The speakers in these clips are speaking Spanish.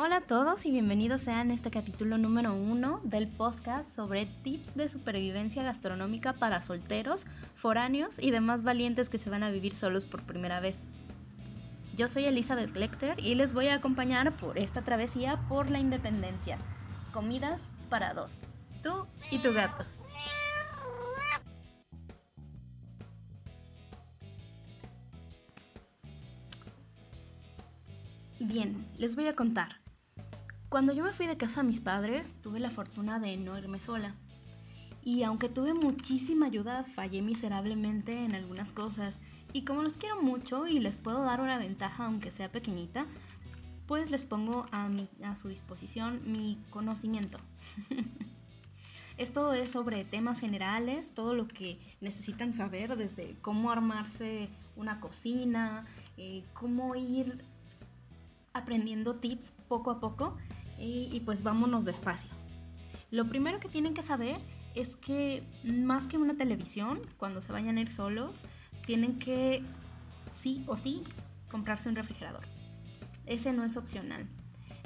Hola a todos y bienvenidos sean a este capítulo número uno del podcast sobre tips de supervivencia gastronómica para solteros, foráneos y demás valientes que se van a vivir solos por primera vez. Yo soy Elizabeth Glecter y les voy a acompañar por esta travesía por la independencia. Comidas para dos. Tú y tu gato. Bien, les voy a contar. Cuando yo me fui de casa a mis padres, tuve la fortuna de no irme sola. Y aunque tuve muchísima ayuda, fallé miserablemente en algunas cosas. Y como los quiero mucho y les puedo dar una ventaja aunque sea pequeñita, pues les pongo a, a su disposición mi conocimiento. Esto es sobre temas generales, todo lo que necesitan saber, desde cómo armarse una cocina, eh, cómo ir aprendiendo tips poco a poco y, pues vámonos despacio. Lo primero que tienen que saber es que más que una televisión, cuando se vayan a ir solos, tienen que sí o sí comprarse un refrigerador. Ese no es opcional.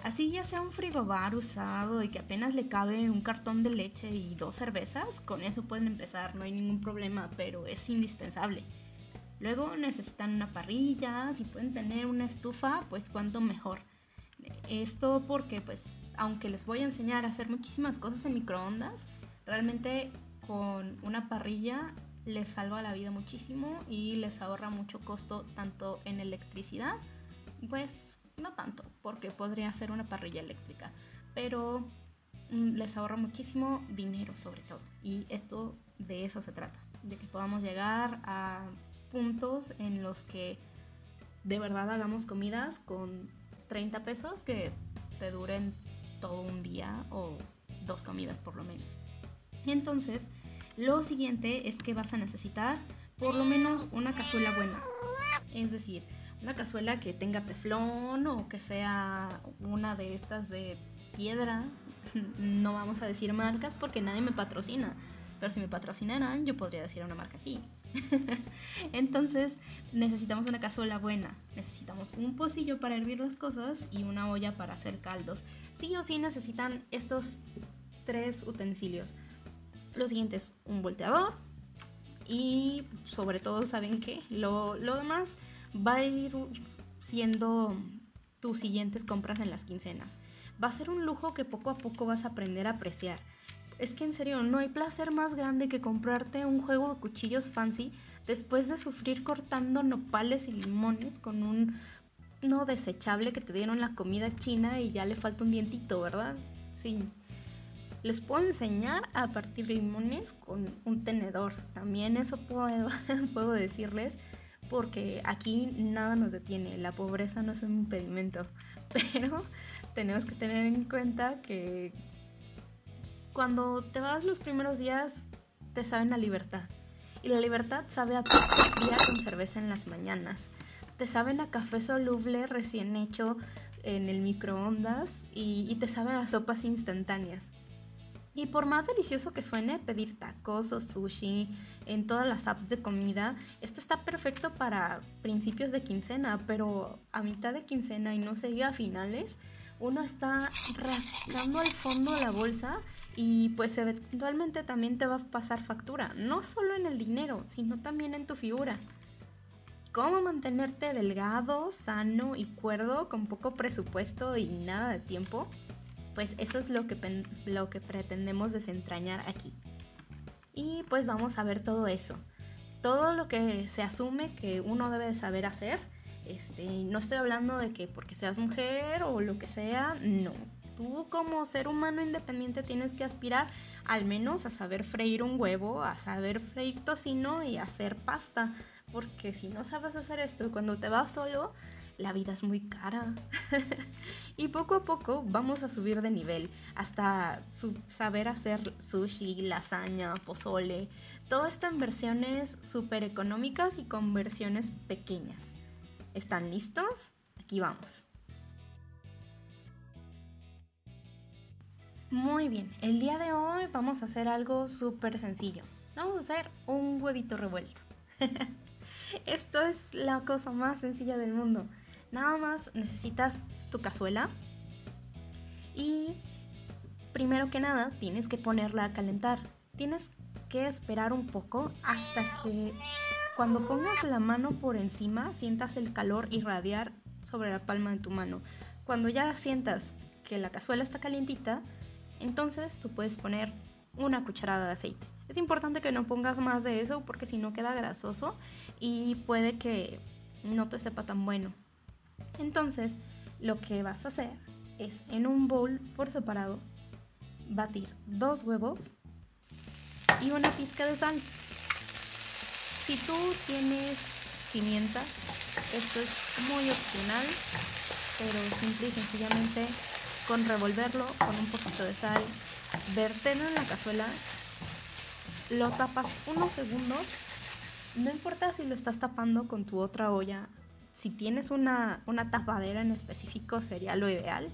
Así ya sea un frigobar usado y que apenas le cabe un cartón de leche y dos cervezas, con eso pueden empezar, no hay ningún problema, pero es indispensable. Luego necesitan una parrilla, si pueden tener una estufa, pues cuanto mejor. Esto porque pues aunque les voy a enseñar a hacer muchísimas cosas en microondas, realmente con una parrilla les salva la vida muchísimo y les ahorra mucho costo tanto en electricidad, pues no tanto, porque podría ser una parrilla eléctrica, pero mm, les ahorra muchísimo dinero sobre todo. Y esto de eso se trata, de que podamos llegar a puntos en los que de verdad hagamos comidas con 30 pesos que te duren todo un día o dos comidas por lo menos. Entonces, lo siguiente es que vas a necesitar por lo menos una cazuela buena. Es decir, una cazuela que tenga teflón o que sea una de estas de piedra. No vamos a decir marcas porque nadie me patrocina. Pero si me patrocinaran, yo podría decir una marca aquí. Entonces necesitamos una cazuela buena, necesitamos un pocillo para hervir las cosas y una olla para hacer caldos. Sí o sí necesitan estos tres utensilios. Lo siguiente es un volteador y sobre todo saben que lo, lo demás va a ir siendo tus siguientes compras en las quincenas. Va a ser un lujo que poco a poco vas a aprender a apreciar es que en serio, no hay placer más grande que comprarte un juego de cuchillos fancy después de sufrir cortando nopales y limones con un no desechable que te dieron la comida china y ya le falta un dientito, ¿verdad? Sí. Les puedo enseñar a partir limones con un tenedor. También eso puedo, puedo decirles porque aquí nada nos detiene. La pobreza no es un impedimento. Pero tenemos que tener en cuenta que cuando te vas los primeros días, te saben a libertad. Y la libertad sabe a café con cerveza en las mañanas. Te saben a café soluble recién hecho en el microondas y, te saben a sopas instantáneas. Y por más delicioso que suene pedir tacos o sushi en todas las apps de comida, esto está perfecto para principios de quincena, pero a mitad de quincena y no se diga finales, uno está rascando al fondo la bolsa y pues eventualmente también te va a pasar factura, no solo en el dinero, sino también en tu figura. ¿Cómo mantenerte delgado, sano y cuerdo con poco presupuesto y nada de tiempo? Pues eso es lo que, lo que pretendemos desentrañar aquí. Y pues vamos a ver todo eso. Todo lo que se asume que uno debe de saber hacer. Este, no estoy hablando de que porque seas mujer o lo que sea, no tú como ser humano independiente tienes que aspirar al menos a saber freír un huevo, a saber freír tocino y hacer pasta. Porque si no sabes hacer esto, cuando te vas solo, la vida es muy cara. y poco a poco vamos a subir de nivel hasta saber hacer sushi, lasaña, pozole. Todo esto en versiones súper económicas y con versiones pequeñas. ¿Están listos? Aquí vamos. Muy bien, el día de hoy vamos a hacer algo súper sencillo. Vamos a hacer un huevito revuelto. Esto es la cosa más sencilla del mundo. Nada más necesitas tu cazuela, Y primero que nada, tienes que ponerla a calentar. Tienes que esperar un poco hasta que cuando pongas la mano por encima sientas el calor irradiar sobre la palma de tu mano. Cuando ya sientas que la cazuela está calientita, entonces tú puedes poner una cucharada de aceite. Es importante que no pongas más de eso porque si no queda grasoso y puede que no te sepa tan bueno. Entonces, lo que vas a hacer es en un bowl por separado batir dos huevos y una pizca de sal. Si tú tienes pimienta, esto es muy opcional, pero simple y sencillamente con revolverlo con un poquito de sal, verterlo en la cazuela, lo tapas unos segundos, no importa si lo estás tapando con tu otra olla, si tienes una, una tapadera en específico sería lo ideal,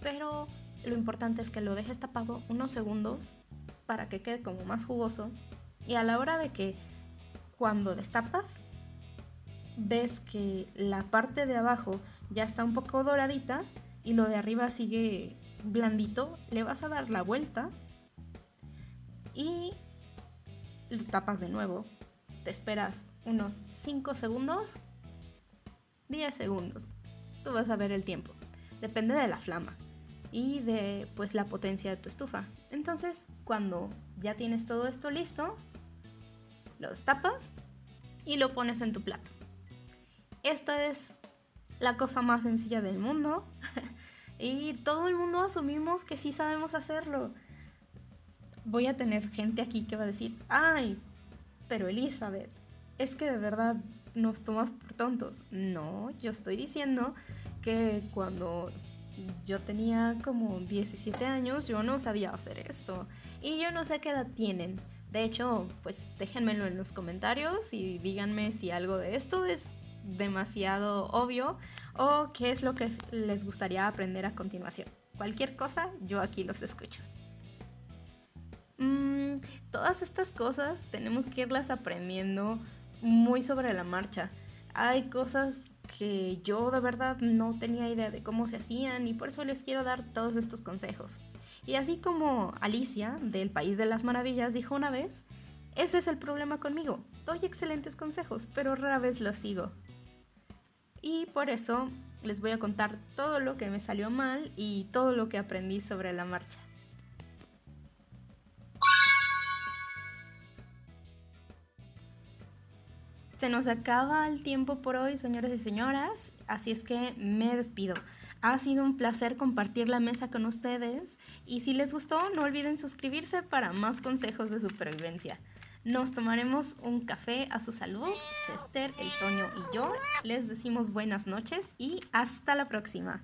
pero lo importante es que lo dejes tapado unos segundos para que quede como más jugoso. Y a la hora de que cuando destapas ves que la parte de abajo ya está un poco doradita y lo de arriba sigue blandito, le vas a dar la vuelta y lo tapas de nuevo. Te esperas unos 5 segundos, 10 segundos. Tú vas a ver el tiempo. Depende de la flama y de pues la potencia de tu estufa. Entonces, cuando ya tienes todo esto listo, lo destapas y lo pones en tu plato. Esta es la cosa más sencilla del mundo y todo el mundo asumimos que sí sabemos hacerlo. Voy a tener gente aquí que va a decir, ay, pero Elizabeth, es que de verdad nos tomas por tontos. No, yo estoy diciendo que cuando yo tenía como 17 años, yo no sabía hacer esto. Y yo no sé qué edad tienen. De hecho, pues déjenmelo en los comentarios y díganme si algo de esto es demasiado obvio o qué es lo que les gustaría aprender a continuación. Cualquier cosa, yo aquí los escucho. Mm, todas estas cosas tenemos que irlas aprendiendo muy sobre la marcha. Hay cosas que yo de verdad no tenía idea de cómo se hacían y por eso les quiero dar todos estos consejos. Y así como Alicia del País de las Maravillas dijo una vez, ese es el problema conmigo. Doy excelentes consejos, pero rara vez los sigo. Y por eso les voy a contar todo lo que me salió mal y todo lo que aprendí sobre la marcha. Se nos acaba el tiempo por hoy, señores y señoras, así es que me despido. Ha sido un placer compartir la mesa con ustedes y si les gustó no olviden suscribirse para más consejos de supervivencia. Nos tomaremos un café a su salud. Chester, el Toño y yo les decimos buenas noches y hasta la próxima.